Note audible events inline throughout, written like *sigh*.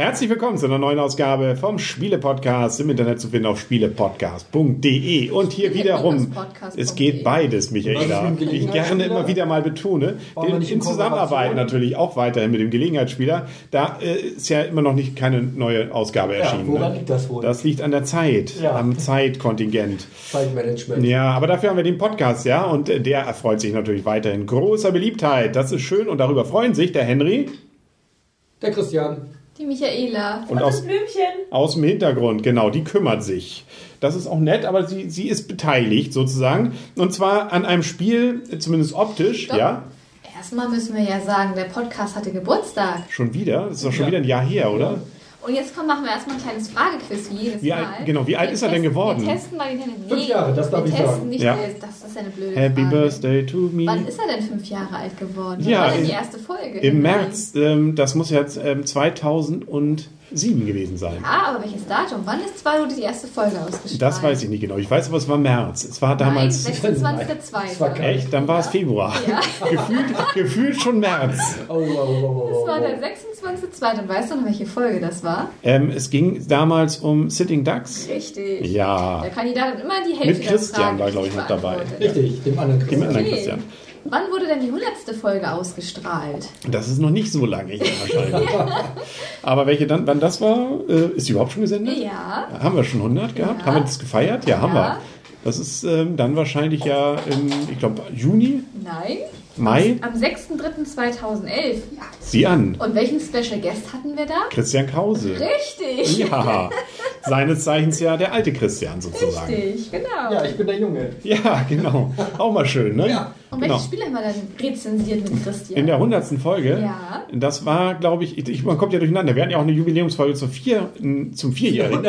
Herzlich willkommen zu einer neuen Ausgabe vom Spiele-Podcast im Internet zu finden auf spielepodcast.de. Und hier wiederum, es geht beides, Michaela. Ich gerne immer wieder mal betone. In, in Zusammenarbeit natürlich auch weiterhin mit dem Gelegenheitsspieler. Da äh, ist ja immer noch nicht keine neue Ausgabe erschienen. Ja, woran ne? liegt das wohl? Das liegt an der Zeit, Ja. am Zeitkontingent. Zeitmanagement. Ja, aber dafür haben wir den Podcast, ja, und der erfreut sich natürlich weiterhin großer Beliebtheit. Das ist schön und darüber freuen sich der Henry Der Christian. Die Michaela. und aus, Blümchen. aus dem Hintergrund, genau, die kümmert sich. Das ist auch nett, aber sie, sie ist beteiligt sozusagen. Und zwar an einem Spiel, zumindest optisch, Stopp. ja. Erstmal müssen wir ja sagen, der Podcast hatte Geburtstag. Schon wieder? Das ist doch schon Ja. wieder ein Jahr her, oder? Und jetzt komm, machen wir erstmal ein kleines Fragequiz wie jedes Wie Mal. alt- genau, wie alt Wir ist er denn testen- geworden? Wir testen mal den Henry. Fünf Jahre, das darf wir ich testen sagen. Nicht, Ja. Das eine blöde Happy Frage. Birthday to me. Wann ist er denn fünf Jahre alt geworden? Ja, Wann war denn die erste Folge? Im März, ähm, das muss jetzt ähm, 2007 gewesen sein. Ja, aber welches Datum? Wann ist zwar die erste Folge ausgestrahlt? Das weiß ich nicht genau. Ich weiß aber, es war März. Es war damals. Nein, 26.02. Das war kein- Echt? Dann war es Februar. *laughs* gefühlt, gefühlt schon März. Oh, oh, oh, oh, oh, Das war der 26.02. Und weißt du noch, welche Folge das war? Ähm, es ging damals um Sitting Ducks. Richtig. Ja. Der Kandidat hat immer die Hälfte Mit Christian war, glaub ich, noch dabei. Richtig, dem anderen Dem Christian. anderen Okay. Wann wurde denn die 100. Folge ausgestrahlt? Das ist noch nicht so lange hier wahrscheinlich. *laughs* Aber welche dann, wann das war, äh, ist die überhaupt schon gesendet? Ja. Haben wir schon 100 gehabt? Ja. Haben wir das gefeiert? Ja, haben Ja. wir. Das ist ähm, dann wahrscheinlich ja im, ich glaube, Juni, Nein. Mai. Am 6.3.2011. Sieh an. Und welchen Special Guest hatten wir da? Christian Krause. Richtig. Ja, seines Zeichens ja der alte Christian sozusagen. Richtig, genau. Ja, ich bin der Junge. Ja, genau. Auch mal schön, ne? Ja. Und genau. welches Spiel haben wir dann rezensiert mit Christian? In der hundertsten Folge, Ja. das war, glaube ich, ich, man kommt ja durcheinander. Wir hatten ja auch eine Jubiläumsfolge zur vier, zum Vierjährigen.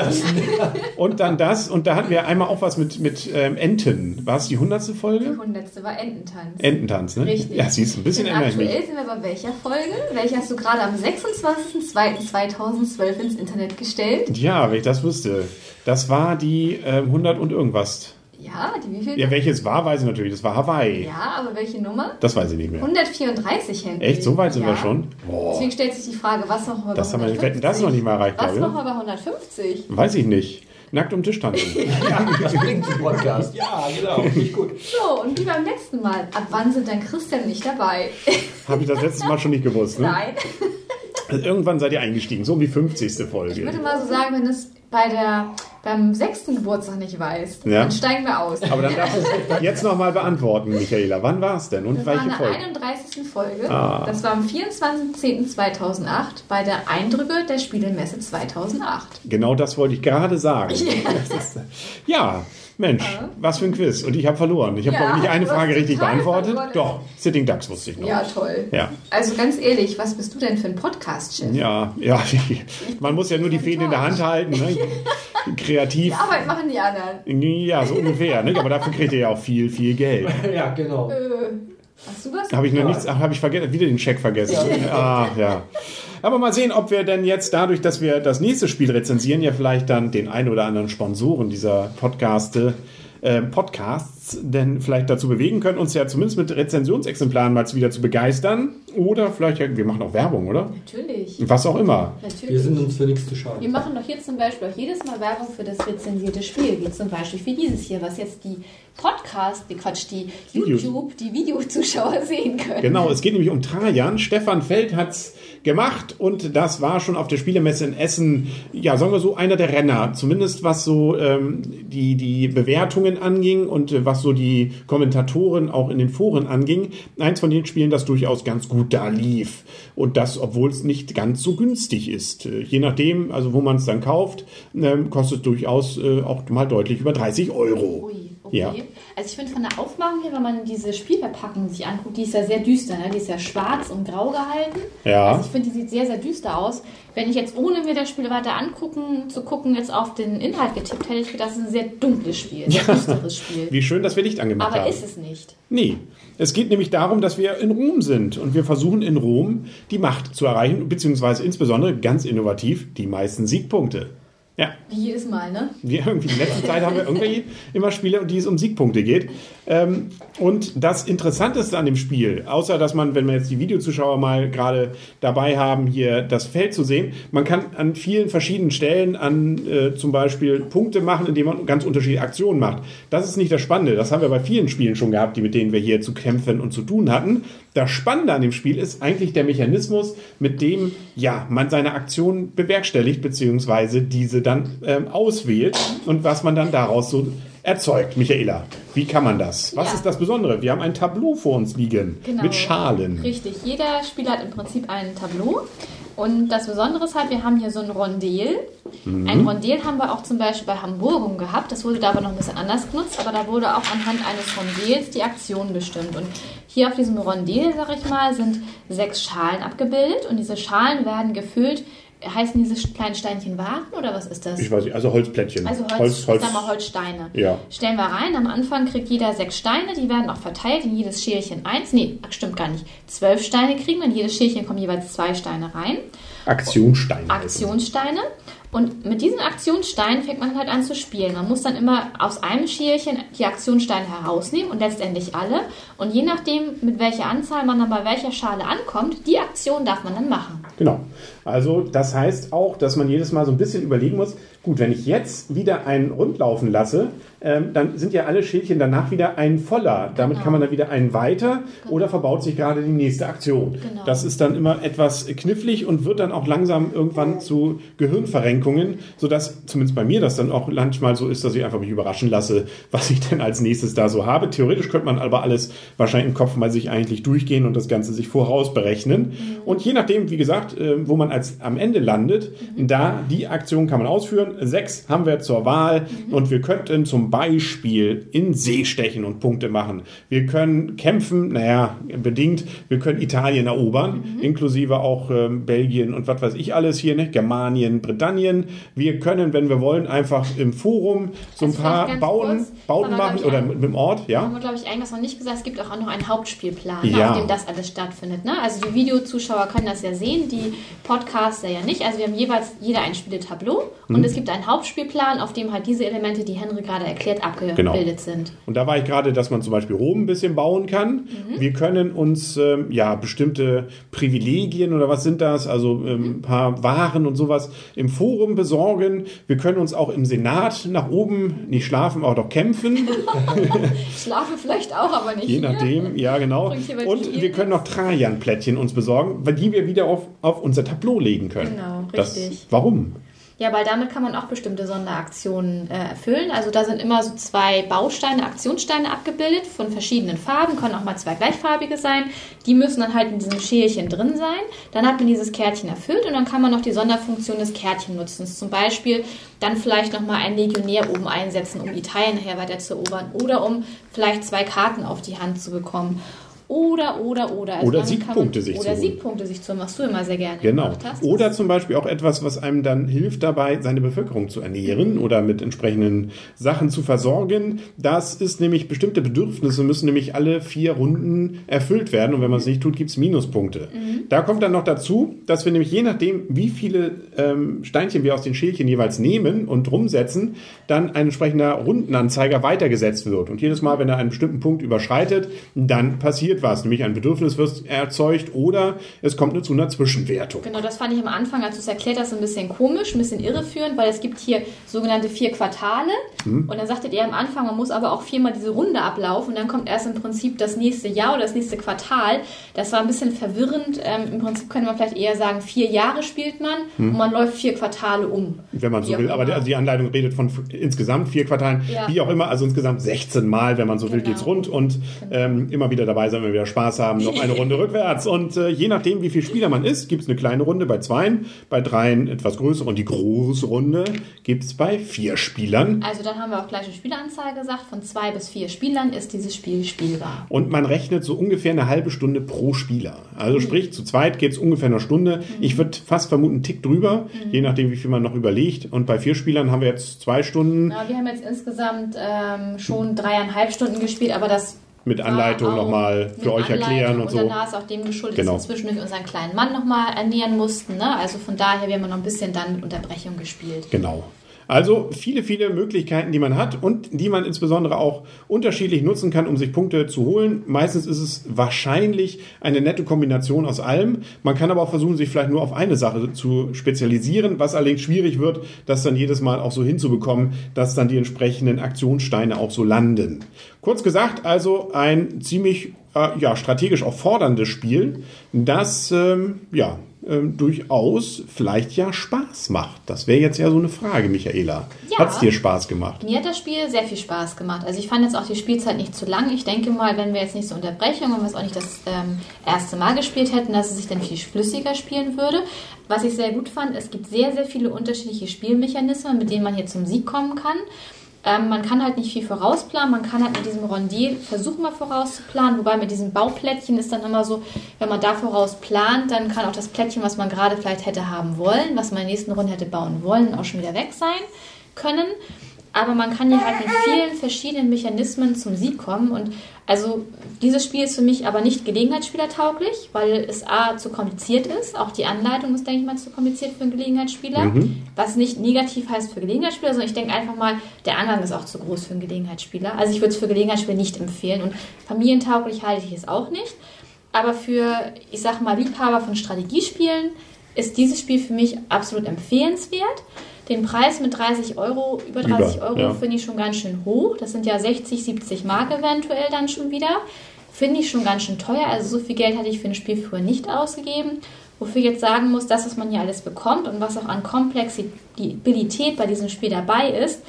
*laughs* Und dann das, und da hatten wir einmal auch was mit, mit ähm, Enten. War es die hundertste Die Folge? 100. war Ententanz. Ententanz, ne? Richtig. Ja, siehst du, ein bisschen mich. aktuell sind wir bei welcher Folge? Welche hast du gerade am 26.02.2012 ins Internet gestellt? Ja, wenn ich das wüsste. Das war die ähm, 100 und irgendwas. Ja, die wie viel? Ja, welches war, weiß ich natürlich. Das war Hawaii. Ja, aber welche Nummer? Das weiß ich nicht mehr. 134 Henry. Echt? So weit sind ja. wir schon? Boah. Deswegen stellt sich die Frage, was machen wir Das bei haben wir nicht- 150? das ist noch nicht mal erreicht, Was glaube ich, machen wir bei 150? Weiß ich nicht. Nackt um Tisch tanzen. *laughs* Das bringt zum Podcast. Ja, genau. Nicht gut. So, und wie beim letzten Mal, ab wann sind dann Christian nicht dabei? Habe ich das letztes Mal schon nicht gewusst, ne? Nein. *laughs* Also irgendwann seid ihr eingestiegen, so um die 50. Folge. Ich würde mal so sagen, wenn es bei der, beim sechsten Geburtstag nicht weißt, Ja. dann steigen wir aus. Aber dann darfst du es jetzt nochmal beantworten, Michaela. Wann war es denn und das war welche in der Folge? 31. Folge. Ah. Das war am 24.10.2008 bei der Eindrücke der Spielemesse 2008. Genau das wollte ich gerade sagen. Ist, *laughs* ja, Mensch, was für ein Quiz. Und ich habe verloren. Ich habe, Ja, glaube nicht eine Frage richtig beantwortet. verloren. Doch, Sitting Ducks wusste ich noch. Ja, toll. Ja. Also ganz ehrlich, was bist du denn für ein Podcast-Chef? Ja, ja, *laughs* man muss ja nur die Fäden in der Hand halten. Ne? Kreativ. Die Arbeit machen die anderen. Ja, so ungefähr. Ne? Aber dafür kriegt ihr ja auch viel, viel Geld. *laughs* Ja, genau. Äh, hast du was? Habe ich noch nichts, ach, habe ich vergessen, wieder den Check vergessen. Ah, ja. Aber mal sehen, ob wir denn jetzt dadurch, dass wir das nächste Spiel rezensieren, ja vielleicht dann den ein oder anderen Sponsoren dieser Podcaste, äh, Podcasts denn vielleicht dazu bewegen können, uns ja zumindest mit Rezensionsexemplaren mal wieder zu begeistern. Oder vielleicht, ja, wir machen auch Werbung, oder? Natürlich. Was auch immer. Natürlich. Wir sind uns für nichts zu Wir schade. machen doch hier zum Beispiel auch jedes Mal Werbung für das rezensierte Spiel, wie zum Beispiel für dieses hier, was jetzt die Podcast, die Quatsch, die. YouTube, die Videozuschauer *laughs* sehen können. Genau, es geht nämlich um Trajan. Stefan Feld hat's gemacht und das war schon auf der Spielemesse in Essen, ja, sagen wir so, einer der Renner. Zumindest was so ähm, die, die Bewertungen anging und äh, was so die Kommentatoren auch in den Foren anging. Eins von den Spielen, das durchaus ganz gut da lief. Und das, obwohl es nicht ganz so günstig ist. Je nachdem, also wo man es dann kauft, ähm, kostet es durchaus äh, auch mal deutlich über 30 Euro. Ui, Okay. Ja. Also ich finde von der Aufmachung her, wenn man diese Spielverpackung sich anguckt, die ist ja sehr düster, ne? die ist ja schwarz und grau gehalten. Ja. Also ich finde, die sieht sehr, sehr düster aus. Wenn ich jetzt ohne mir das Spiel weiter angucken, zu gucken, jetzt auf den Inhalt getippt hätte, ich gedacht, das ist ein sehr dunkles Spiel, ein sehr düsteres Spiel. Wie schön, dass wir Licht angemacht Aber haben. ist es nicht. Nee. Es geht nämlich darum, dass wir in Rom sind und wir versuchen in Rom die Macht zu erreichen, beziehungsweise insbesondere ganz innovativ die meisten Siegpunkte. Ja, Wie jedes Mal, ne? wir irgendwie in letzter Zeit haben wir irgendwie immer Spiele, die es um Siegpunkte geht. Ähm, und das Interessanteste an dem Spiel, außer dass man, wenn wir jetzt die Videozuschauer mal gerade dabei haben, hier das Feld zu sehen, man kann an vielen verschiedenen Stellen an äh, zum Beispiel Punkte machen, indem man ganz unterschiedliche Aktionen macht. Das ist nicht das Spannende. Das haben wir bei vielen Spielen schon gehabt, die mit denen wir hier zu kämpfen und zu tun hatten. Das Spannende an dem Spiel ist eigentlich der Mechanismus, mit dem ja man seine Aktion bewerkstelligt beziehungsweise diese dann ähm, auswählt und was man dann daraus so erzeugt. Michaela, wie kann man das? Was Ja. ist das Besondere? Wir haben ein Tableau vor uns liegen Genau. mit Schalen. Richtig, jeder Spieler hat im Prinzip ein Tableau. Und das Besondere ist halt, wir haben hier so ein Rondel. Mhm. Ein Rondel haben wir auch zum Beispiel bei Hamburgum gehabt. Das wurde da aber noch ein bisschen anders genutzt, aber da wurde auch anhand eines Rondels die Aktion bestimmt. Und hier auf diesem Rondel, sag ich mal, sind sechs Schalen abgebildet und diese Schalen werden gefüllt. Heißen diese kleinen Steinchen Wagen oder was ist das? Ich weiß nicht, also Holzplättchen. Also Holz, Holz, Holz. ich sag mal Holzsteine. Ja. Stellen wir rein. Am Anfang kriegt jeder sechs Steine. Die werden auch verteilt in jedes Schälchen eins. Nee, stimmt gar nicht. Zwölf Steine kriegen wir. In jedes Schälchen kommen jeweils zwei Steine rein. Aktionssteine. Aktionssteine. Und mit diesen Aktionssteinen fängt man halt an zu spielen. Man muss dann immer aus einem Schälchen die Aktionssteine herausnehmen und letztendlich alle. Und je nachdem, mit welcher Anzahl man dann bei welcher Schale ankommt, die Aktion darf man dann machen. Genau. Also das heißt auch, dass man jedes Mal so ein bisschen überlegen muss, gut, wenn ich jetzt wieder einen rund laufen lasse, ähm, dann sind ja alle Schälchen danach wieder ein voller. Damit Genau. kann man dann wieder einen weiter oder verbaut sich gerade die nächste Aktion. Genau. Das ist dann immer etwas knifflig und wird dann auch langsam irgendwann zu Gehirnverrenkungen, sodass zumindest bei mir das dann auch manchmal so ist, dass ich einfach mich überraschen lasse, was ich denn als nächstes da so habe. Theoretisch könnte man aber alles wahrscheinlich im Kopf mal sich eigentlich durchgehen und das Ganze sich voraus berechnen. Und je nachdem, wie gesagt, äh, wo man als am Ende landet, da die Aktion kann man ausführen. Sechs haben wir zur Wahl und wir könnten zum Beispiel in See stechen und Punkte machen. Wir können kämpfen, naja, bedingt. Wir können Italien erobern, inklusive auch ähm, Belgien und was weiß ich alles hier, ne? Germanien, Britannien. Wir können, wenn wir wollen, einfach im Forum so ein Also paar Bauen, kurz, Bauten wir, glaub machen ich, oder mit, dem Ort, ja? Haben wir, glaube ich, eigentlich noch nicht gesagt. Es gibt auch noch einen Hauptspielplan, Ja. auf dem das alles stattfindet. Ne? Also die Videozuschauer können das ja sehen, die Podcaster ja nicht. Also wir haben jeweils jeder ein Spieletableau Mhm. und es gibt einen Hauptspielplan, auf dem halt diese Elemente, die Henry gerade erklärt, abgebildet Genau. sind. Und da war ich gerade, dass man zum Beispiel Rom ein bisschen bauen kann. Wir können uns ähm, ja bestimmte Privilegien oder was sind das, also ähm, ein paar Waren und sowas im Forum besorgen. Wir können uns auch im Senat nach oben nicht schlafen, aber doch kämpfen. *laughs* Ich schlafe vielleicht auch, aber nicht Je nachdem, ja genau. Und dir wir können noch Trajan-Plättchen uns besorgen, weil die wir wieder auf, auf unser Tableau legen können. Genau, Das, richtig. warum? Ja, weil damit kann man auch bestimmte Sonderaktionen äh, erfüllen. Also da sind immer so zwei Bausteine, Aktionssteine abgebildet von verschiedenen Farben, können auch mal zwei gleichfarbige sein. Die müssen dann halt in diesem Schälchen drin sein. Dann hat man dieses Kärtchen erfüllt und dann kann man noch die Sonderfunktion des Kärtchennutzens. Zum Beispiel dann vielleicht nochmal einen Legionär oben einsetzen, um Italien nachher weiter zu erobern oder um vielleicht zwei Karten auf die Hand zu bekommen. Oder, oder, oder. Also Oder Siegpunkte sich zu Oder. Siegpunkte sich zu holen, was du immer sehr gerne Genau. gemacht hast. Oder zum Beispiel auch etwas, was einem dann hilft dabei, seine Bevölkerung zu ernähren oder mit entsprechenden Sachen zu versorgen. Das ist nämlich bestimmte Bedürfnisse müssen nämlich alle vier Runden erfüllt werden. Und wenn man es nicht tut, gibt es Minuspunkte. Da kommt dann noch dazu, dass wir nämlich je nachdem, wie viele ähm, Steinchen wir aus den Schälchen jeweils nehmen und rumsetzen, dann ein entsprechender Rundenanzeiger weitergesetzt wird. Und jedes Mal, wenn er einen bestimmten Punkt überschreitet, dann passiert was. Nämlich ein Bedürfnis wird erzeugt oder es kommt nur zu einer Zwischenwertung. Genau, das fand ich am Anfang, als du es erklärt hast, ein bisschen komisch, ein bisschen irreführend, weil es gibt hier sogenannte vier Quartale. Mhm. Und dann sagtet ihr am Anfang, man muss aber auch viermal diese Runde ablaufen und dann kommt erst im Prinzip das nächste Jahr oder das nächste Quartal. Das war ein bisschen verwirrend. Ähm, Im Prinzip könnte man vielleicht eher sagen, vier Jahre spielt man und man läuft vier Quartale um. Wenn man so will. Aber die, Anleitung redet von insgesamt vier Quartalen, Ja. wie auch immer, also insgesamt 16 Mal, wenn man so will, Genau. geht's rund und ähm, immer wieder dabei sein. Wenn wir wieder Spaß haben, noch eine Runde rückwärts. Und äh, je nachdem, wie viel Spieler man ist, gibt es eine kleine Runde bei zweien, bei dreien etwas größer und die große Runde gibt es bei vier Spielern. Also dann haben wir auch gleich eine Spieleranzahl gesagt. Von zwei bis vier Spielern ist dieses Spiel spielbar. Und man rechnet so ungefähr eine halbe Stunde pro Spieler. Also Mhm. sprich, zu zweit geht es ungefähr eine Stunde. Ich würde fast vermuten, einen Tick drüber, Mhm. je nachdem, wie viel man noch überlegt. Und bei vier Spielern haben wir jetzt zwei Stunden Na, wir haben jetzt insgesamt ähm, schon dreieinhalb Stunden gespielt, aber das mit Anleitung nochmal für euch Anleitung erklären und so. Und danach ist auch dem geschuldet, Genau. dass wir zwischendurch unseren kleinen Mann nochmal ernähren mussten. Ne? Also von daher, wir haben noch ein bisschen dann mit Unterbrechung gespielt. Genau. Also viele, viele Möglichkeiten, die man hat und die man insbesondere auch unterschiedlich nutzen kann, um sich Punkte zu holen. Meistens ist es wahrscheinlich eine nette Kombination aus allem. Man kann aber auch versuchen, sich vielleicht nur auf eine Sache zu spezialisieren, was allerdings schwierig wird, das dann jedes Mal auch so hinzubekommen, dass dann die entsprechenden Aktionssteine auch so landen. Kurz gesagt, also ein ziemlich äh, ja, strategisch auch forderndes Spiel, das ähm, ja, ähm, durchaus vielleicht ja Spaß macht. Das wäre jetzt ja so eine Frage, Michaela. Ja. Hat's dir Spaß gemacht? Mir hat das Spiel sehr viel Spaß gemacht. Also ich fand jetzt auch die Spielzeit nicht zu lang. Ich denke mal, wenn wir jetzt nicht so Unterbrechung und wir es auch nicht das ähm, erste Mal gespielt hätten, dass es sich dann viel flüssiger spielen würde. Was ich sehr gut fand, es gibt sehr, sehr viele unterschiedliche Spielmechanismen, mit denen man hier zum Sieg kommen kann. Ähm, man kann halt nicht viel vorausplanen, man kann halt mit diesem Rondier versuchen mal vorauszuplanen, wobei mit diesem Bauplättchen ist dann immer so, wenn man da vorausplant, dann kann auch das Plättchen, was man gerade vielleicht hätte haben wollen, was man in der nächsten Runde hätte bauen wollen, auch schon wieder weg sein können. Aber man kann ja halt mit vielen verschiedenen Mechanismen zum Sieg kommen. Und also dieses Spiel ist für mich aber nicht gelegenheitsspielertauglich, weil es A zu kompliziert ist. Auch die Anleitung ist, denke ich mal, zu kompliziert für einen Gelegenheitsspieler. Was nicht negativ heißt für Gelegenheitsspieler, sondern ich denke einfach mal, der Angang ist auch zu groß für einen Gelegenheitsspieler. Also ich würde es für Gelegenheitsspieler nicht empfehlen. Und familientauglich halte ich es auch nicht. Aber für, ich sag mal, Liebhaber von Strategiespielen ist dieses Spiel für mich absolut empfehlenswert. Den Preis mit 30 Euro, über 30 Über, Euro, ja. finde ich schon ganz schön hoch. Das sind ja 60, 70 Mark eventuell dann schon wieder. Finde ich schon ganz schön teuer. Also so viel Geld hatte ich für ein Spiel früher nicht ausgegeben. Wofür ich jetzt sagen muss, das, was man hier alles bekommt und was auch an Komplexibilität bei diesem Spiel dabei ist,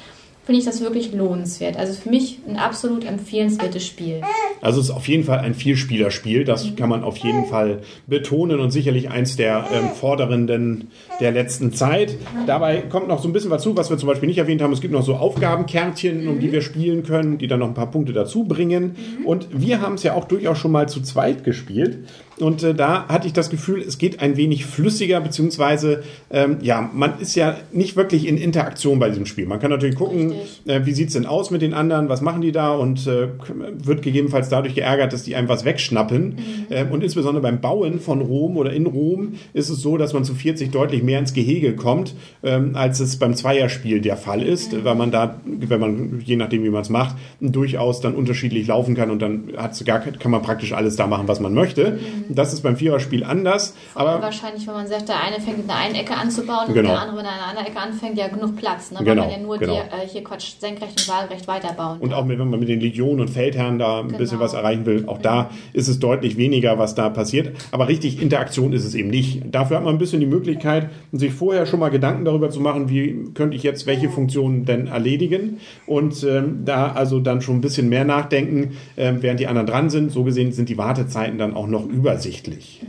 finde ich das wirklich lohnenswert. Also für mich ein absolut empfehlenswertes Spiel. Also es ist auf jeden Fall ein Vielspielerspiel, das kann man auf jeden Fall betonen und sicherlich eins der ähm, fordernden der letzten Zeit. Dabei kommt noch so ein bisschen was zu, was wir zum Beispiel nicht erwähnt haben. Es gibt noch so Aufgabenkärtchen, um die wir spielen können, die dann noch ein paar Punkte dazu bringen. Und wir haben es ja auch durchaus schon mal zu zweit gespielt. Und äh, da hatte ich das Gefühl, es geht ein wenig flüssiger, beziehungsweise, ähm, ja, man ist ja nicht wirklich in Interaktion bei diesem Spiel. Man kann natürlich gucken, äh, wie sieht's denn aus mit den anderen, was machen die da und äh, wird gegebenenfalls dadurch geärgert, dass die einem was wegschnappen. Ähm, und insbesondere beim Bauen von Rom oder in Rom ist es so, dass man zu 40 deutlich mehr ins Gehege kommt, ähm, als es beim Zweierspiel der Fall ist, weil man da, wenn man, je nachdem wie man es macht, durchaus dann unterschiedlich laufen kann und dann hat's gar, kann man praktisch alles da machen, was man möchte. Das ist beim Viererspiel anders, aber wahrscheinlich, wenn man sagt, der eine fängt in der einen Ecke an zu bauen und Genau. der andere, wenn er in einer anderen Ecke anfängt, ja genug Platz. Ne? Weil Genau, man ja nur genau. die, äh, hier Quatsch, senkrecht und waagrecht weiterbauen. Und auch mit, wenn man mit den Legionen und Feldherren da ein bisschen Genau. was erreichen will, auch da ist es deutlich weniger, was da passiert. Aber richtig Interaktion ist es eben nicht. Dafür hat man ein bisschen die Möglichkeit, sich vorher schon mal Gedanken darüber zu machen, wie könnte ich jetzt welche Funktionen denn erledigen. Und ähm, da also dann schon ein bisschen mehr nachdenken, ähm, während die anderen dran sind. So gesehen sind die Wartezeiten dann auch noch übersichtlich.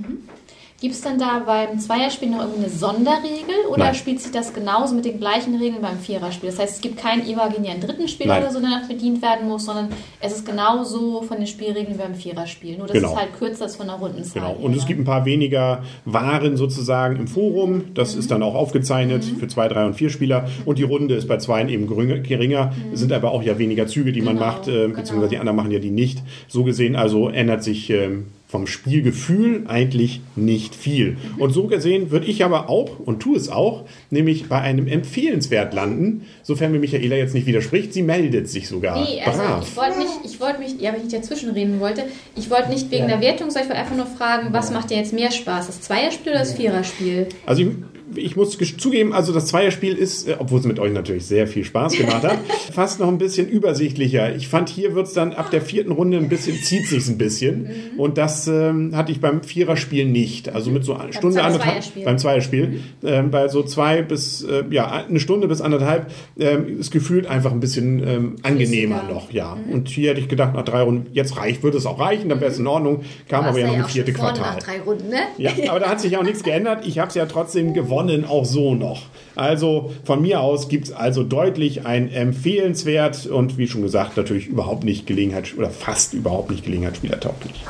Gibt es denn da beim Zweierspiel noch irgendeine Sonderregel oder Nein. spielt sich das genauso mit den gleichen Regeln beim Viererspiel? Das heißt, es gibt keinen imaginären dritten Spieler oder so, der noch bedient werden muss, sondern es ist genauso von den Spielregeln wie beim Viererspiel. Nur, dass Genau. es halt kürzer ist von der Rundenzahl. Genau. Und es gibt ein paar weniger Waren sozusagen im Forum. Das ist dann auch aufgezeichnet für zwei, drei und vier Spieler. Und die Runde ist bei zweien eben geringer- geringer. Es sind aber auch ja weniger Züge, die man Genau, macht, äh, beziehungsweise genau. die anderen machen ja die nicht. So gesehen also ändert sich ähm, vom Spielgefühl eigentlich nicht viel. Und so gesehen würde ich aber auch, und tue es auch, nämlich bei einem empfehlenswert landen, sofern mir Michaela jetzt nicht widerspricht. Sie meldet sich sogar. Nee, also Brav. ich wollte nicht, ich wollte mich, ja, wenn ich nicht dazwischenreden wollte, ich wollte nicht wegen der Wertung, sondern ich wollte einfach nur fragen, was macht dir jetzt mehr Spaß, das Zweierspiel oder das Viererspiel? Also ich ich muss zugeben, also das Zweierspiel ist, äh, obwohl es mit euch natürlich sehr viel Spaß *laughs* gemacht hat, fast noch ein bisschen übersichtlicher. Ich fand, hier wird's dann ab der vierten Runde ein bisschen, zieht sich's ein bisschen. Und das ähm, hatte ich beim Viererspiel nicht. Also mit so einer Stunde, anderthalb, Zweierspiel. beim Zweierspiel, ähm, bei so zwei bis, äh, ja, eine Stunde bis anderthalb, ähm, ist gefühlt einfach ein bisschen ähm, angenehmer Flüssiger. noch, ja. Und hier hätte ich gedacht, nach drei Runden, jetzt reicht, würde es auch reichen, dann wäre es in Ordnung. Kam aber ja noch ein vierte Quartal. Nach drei Runden, ne? Ja, aber da hat sich auch nichts geändert. Ich habe es ja trotzdem gewonnen, *laughs* auch so noch. Also von mir aus gibt es also deutlich ein empfehlenswert und wie schon gesagt, natürlich überhaupt nicht Gelegenheit oder fast überhaupt nicht Gelegenheitsspielertauglich.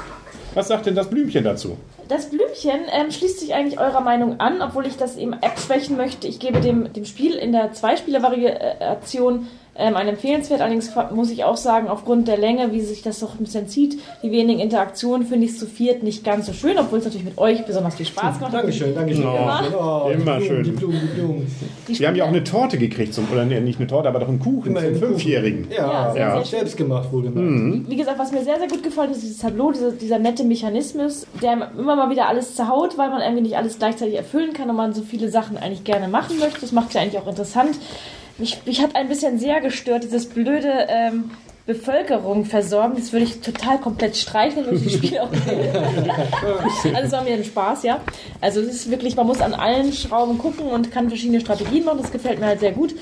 Was sagt denn das Blümchen dazu? Das Blümchen ähm, schließt sich eigentlich eurer Meinung an, obwohl ich das eben abschwächen möchte. Ich gebe dem, dem Spiel in der Zweispieler-Variation ähm, ein empfehlenswert. Allerdings muss ich auch sagen, aufgrund der Länge, wie sich das doch ein bisschen zieht, die wenigen Interaktionen, finde ich es zu viert nicht ganz so schön, obwohl es natürlich mit euch besonders viel Spaß macht. Dankeschön, Dankeschön. Oh, Oh, die immer schön. Die Blumen, die Blumen. Die Wir haben ja auch eine Torte gekriegt, zum, oder nee, nicht eine Torte, aber doch einen Kuchen Immerhin zum Kuchen. Fünfjährigen. Ja, Ja, Ja. selbst gemacht, wohlgemerkt. Wie gesagt, was mir sehr, sehr gut gefallen ist, dieses Tableau, dieser, dieser nette Mechanismus, der immer mal wieder alles zerhaut, weil man irgendwie nicht alles gleichzeitig erfüllen kann und man so viele Sachen eigentlich gerne machen möchte. Das macht es ja eigentlich auch interessant. Mich, mich hat ein bisschen sehr gestört, dieses blöde ähm, Bevölkerung versorgen. Das würde ich total komplett streichen, würde ich das Spiel auch *laughs* Also es war mir ein Spaß, ja. Also es ist wirklich, man muss an allen Schrauben gucken und kann verschiedene Strategien machen. Das gefällt mir halt sehr gut.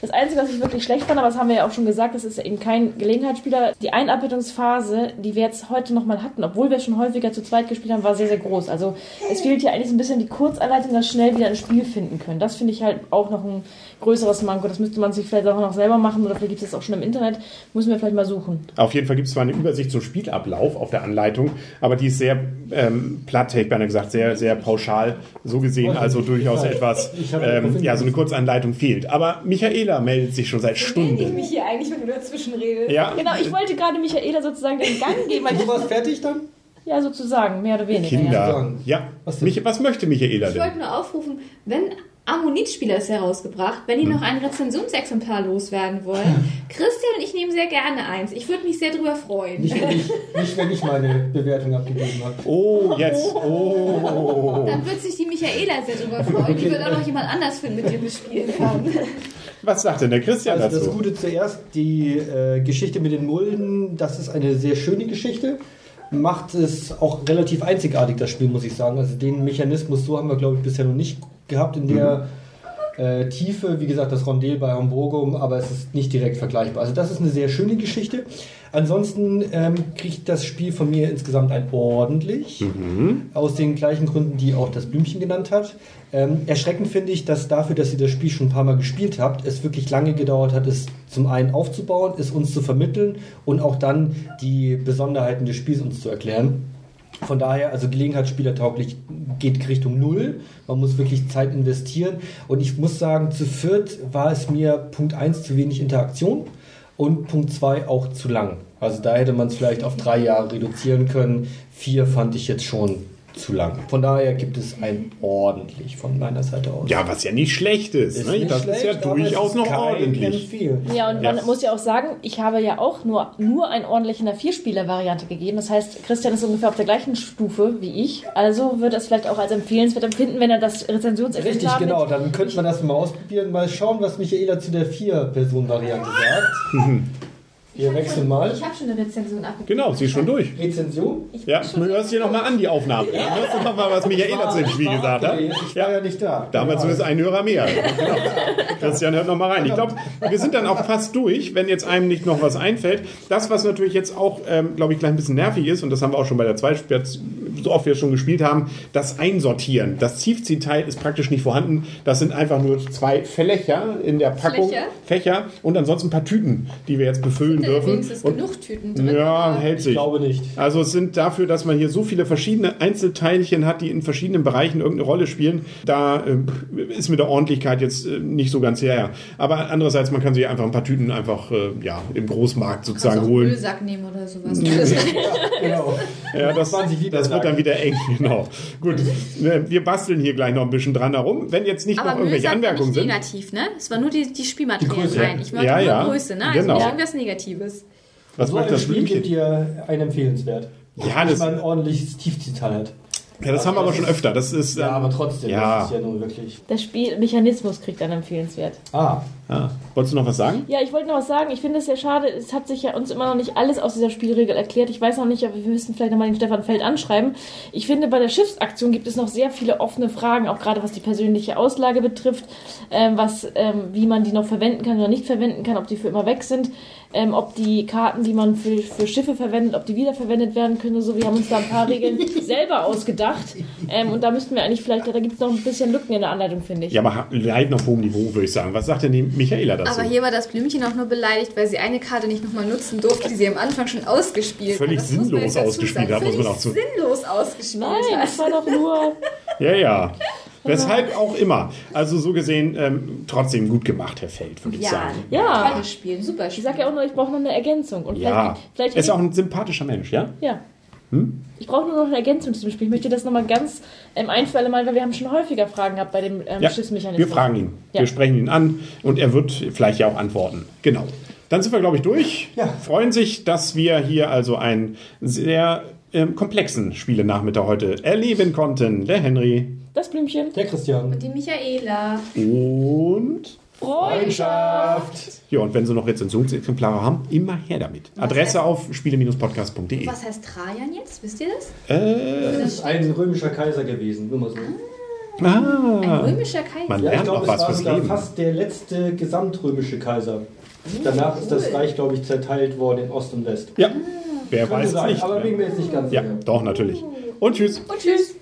Das Einzige, was ich wirklich schlecht fand, aber das haben wir ja auch schon gesagt, das ist eben kein Gelegenheitsspieler. Die Einarbeitungsphase, die wir jetzt heute nochmal hatten, obwohl wir schon häufiger zu zweit gespielt haben, war sehr, sehr groß. Also es fehlt hier eigentlich so ein bisschen die Kurzanleitung, dass schnell wieder ein Spiel finden können. Das finde ich halt auch noch ein größeres Manko. Das müsste man sich vielleicht auch noch selber machen oder vielleicht gibt es das auch schon im Internet. Müssen wir vielleicht mal suchen. Auf jeden Fall gibt es zwar eine Übersicht zum Spielablauf auf der Anleitung, aber die ist sehr ähm, platt, hätte ich beinahe gesagt, sehr, sehr pauschal so gesehen, also durchaus etwas, Ich ähm, ja, so eine Kurzanleitung fehlt. Aber Michaela meldet sich schon seit Ich Stunden. mich hier eigentlich, wenn du dazwischen redest. Ja, Genau, ich wollte gerade Michaela sozusagen den Gang geben, weil Du ich, warst fertig dann? ja sozusagen, mehr oder weniger. Ja. Kinder. Ja, Was was? Mich, was möchte Michaela Ich denn? wollte nur aufrufen, wenn Ammonitspieler ist herausgebracht, wenn die noch ein Rezensionsexemplar loswerden wollen. Christian und ich nehmen sehr gerne eins. Ich würde mich sehr darüber freuen. Nicht, wenn ich, nicht, wenn ich meine Bewertung abgegeben habe. Oh, jetzt. *laughs* Oh. Dann wird sich die Michaela sehr darüber freuen. Die wird auch noch jemand anders finden, mit dem wir spielen kann. *laughs* Was sagt denn der Christian Also das dazu? Gute zuerst, die äh, Geschichte mit den Mulden, das ist eine sehr schöne Geschichte. Macht es auch relativ einzigartig, das Spiel, muss ich sagen. Also den Mechanismus, so haben wir, glaube ich, bisher noch nicht gehabt in der äh, Tiefe. Wie gesagt, das Rondel bei Hamburgum, aber es ist nicht direkt vergleichbar. Also das ist eine sehr schöne Geschichte. Ansonsten ähm, kriegt das Spiel von mir insgesamt ein ordentlich. Aus den gleichen Gründen, die auch das Blümchen genannt hat. Ähm, erschreckend finde ich, dass dafür, dass ihr das Spiel schon ein paar Mal gespielt habt, es wirklich lange gedauert hat, es zum einen aufzubauen, es uns zu vermitteln und auch dann die Besonderheiten des Spiels uns zu erklären. Von daher, also Gelegenheitsspielertauglich geht Richtung Null. Man muss wirklich Zeit investieren. Und ich muss sagen, zu viert war es mir Punkt 1 zu wenig Interaktion und Punkt 2 auch zu lang. Also da hätte man es vielleicht auf drei Jahre reduzieren können. Vier fand ich jetzt schon zu lang. Von daher gibt es ein ordentlich von meiner Seite aus. Ja, was ja nicht schlecht ist. Ist ne? nicht Das ist ja schlecht, aber es durchaus ist noch ordentlich. Ja, und Ja. man muss ja auch sagen, ich habe ja auch nur, nur ein ordentlich in der Vierspieler-Variante gegeben. Das heißt, Christian ist ungefähr auf der gleichen Stufe wie ich. Also wird es vielleicht auch als empfehlenswert empfinden, wenn er das Rezensionsexemplar Richtig, genau. Dann könnte man das mal ausprobieren. Mal schauen, was Michaela zu der Vier-Personen-Variante sagt. *laughs* Wir wechseln mal. Ich habe schon eine Rezension abgegeben. Genau, sie ist schon durch. Rezension. Ja, du hörst dir nochmal an, die Aufnahme. Ja. Hörst du nochmal, was Michaela zu dem Spiel gesagt hat. Ich war ja nicht da. Da haben wir Ja. zumindest einen Hörer mehr. Genau. *laughs* Christian hört noch mal rein. Ich glaube, wir sind dann auch fast durch, wenn jetzt einem nicht noch was einfällt. Das, was natürlich jetzt auch, ähm, glaube ich, gleich ein bisschen nervig ist, und das haben wir auch schon bei der Zweitspiel, so oft wir es schon gespielt haben, das Einsortieren. Das Tiefziehteil ist praktisch nicht vorhanden. Das sind einfach nur zwei Fächer in der Packung. Fläche? Fächer und ansonsten ein paar Tüten, die wir jetzt befüllen dürfen. Und, genug Tüten drin? ja, hält Ich sich. glaube nicht. Also es sind dafür, dass man hier so viele verschiedene Einzelteilchen hat, die in verschiedenen Bereichen irgendeine Rolle spielen, da äh, ist mit der Ordentlichkeit jetzt äh, nicht so ganz her. Aber andererseits, man kann sich einfach ein paar Tüten einfach äh, ja, im Großmarkt Kannst sozusagen auch einen holen. Müllsack nehmen oder sowas. *laughs* Genau. Ja, das, 20 Liter das wird dann wieder eng, *laughs* genau. Gut, äh, wir basteln hier gleich noch ein bisschen dran herum. Wenn jetzt nicht Aber noch irgendwelche Müllsack war nicht Anmerkungen sind. negativ, ne? Es war nur die, die Spielmaterialien Die Größe. rein. Ich wollte Ja, nur ja. Größe, ne? Also Genau. nicht irgendwas Negatives. Was so macht ein das Spiel gibt dir ein empfehlenswert. Ja, Dass das, man ein ordentliches Tiefziehteil hat. Ja, das haben wir aber schon öfter. Das ist. Ja, ähm, aber trotzdem, Ja. das ist ja nun wirklich. Der Spielmechanismus kriegt dann empfehlenswert. Ah, Ah, wolltest du noch was sagen? Ja, ich wollte noch was sagen. Ich finde es sehr schade. Es hat sich ja uns immer noch nicht alles aus dieser Spielregel erklärt. Ich weiß noch nicht, aber wir müssten vielleicht nochmal den Stefan Feld anschreiben. Ich finde, bei der Schiffsaktion gibt es noch sehr viele offene Fragen, auch gerade was die persönliche Auslage betrifft, ähm, was, ähm, wie man die noch verwenden kann oder nicht verwenden kann, ob die für immer weg sind, ähm, ob die Karten, die man für, für Schiffe verwendet, ob die wiederverwendet werden können. So, wir haben uns da ein paar Regeln *laughs* selber ausgedacht. Ähm, und da müssten wir eigentlich vielleicht, da gibt es noch ein bisschen Lücken in der Anleitung, finde ich. Ja, aber leiden auf hohem Niveau, würde ich sagen. Was sagt denn die Michaela dazu? Aber hier war das Blümchen auch nur beleidigt, weil sie eine Karte nicht nochmal nutzen durfte, die sie am Anfang schon ausgespielt Völlig hat. Man sinnlos ausgespielt hat, muss man Völlig auch zu- sinnlos ausgespielt Nein, das war doch nur. Ja, ja. *laughs* Weshalb auch immer. Also so gesehen, ähm, trotzdem gut gemacht, Herr Feld, würde ich Ja, sagen. Ja. Tolles Spiel, super Spiel. Ich sage ja auch nur, ich brauche noch eine Ergänzung. Und Ja, vielleicht, vielleicht er ist auch ein sympathischer Mensch, ja? Ja. Ich brauche nur noch eine Ergänzung zu diesem Spiel. Ich möchte das nochmal ganz ähm, ein für alle Mal, weil wir haben schon häufiger Fragen gehabt bei dem ähm, Ja, Schiffsmechanismus. wir fragen ihn. Ja. Wir sprechen ihn an und er wird vielleicht ja auch antworten. Genau. Dann sind wir, glaube ich, durch. Ja. Freuen sich, dass wir hier also einen sehr ähm, komplexen Spielenachmittag heute erleben konnten. Der Henry Das Blümchen. der Christian. Und die Michaela. und... Freundschaft! Ja, und wenn Sie noch Rezensionsexemplare haben, immer her damit. Adresse auf spiele-podcast.de. Was heißt Trajan jetzt? Wisst ihr das? Äh, Das ist ein römischer Kaiser gewesen, nur mal so. Ein ah, römischer Kaiser. Man Ja, ich lernt glaube, noch es was war fürs sogar Leben. fast der letzte gesamtrömische Kaiser. Danach ist das cool. Reich, glaube ich, zerteilt worden in Ost und West. Ja, wer Könnte weiß es sein, nicht. aber bin ne? mir jetzt nicht ganz Ja, sicher. doch, natürlich. Und tschüss. Und tschüss.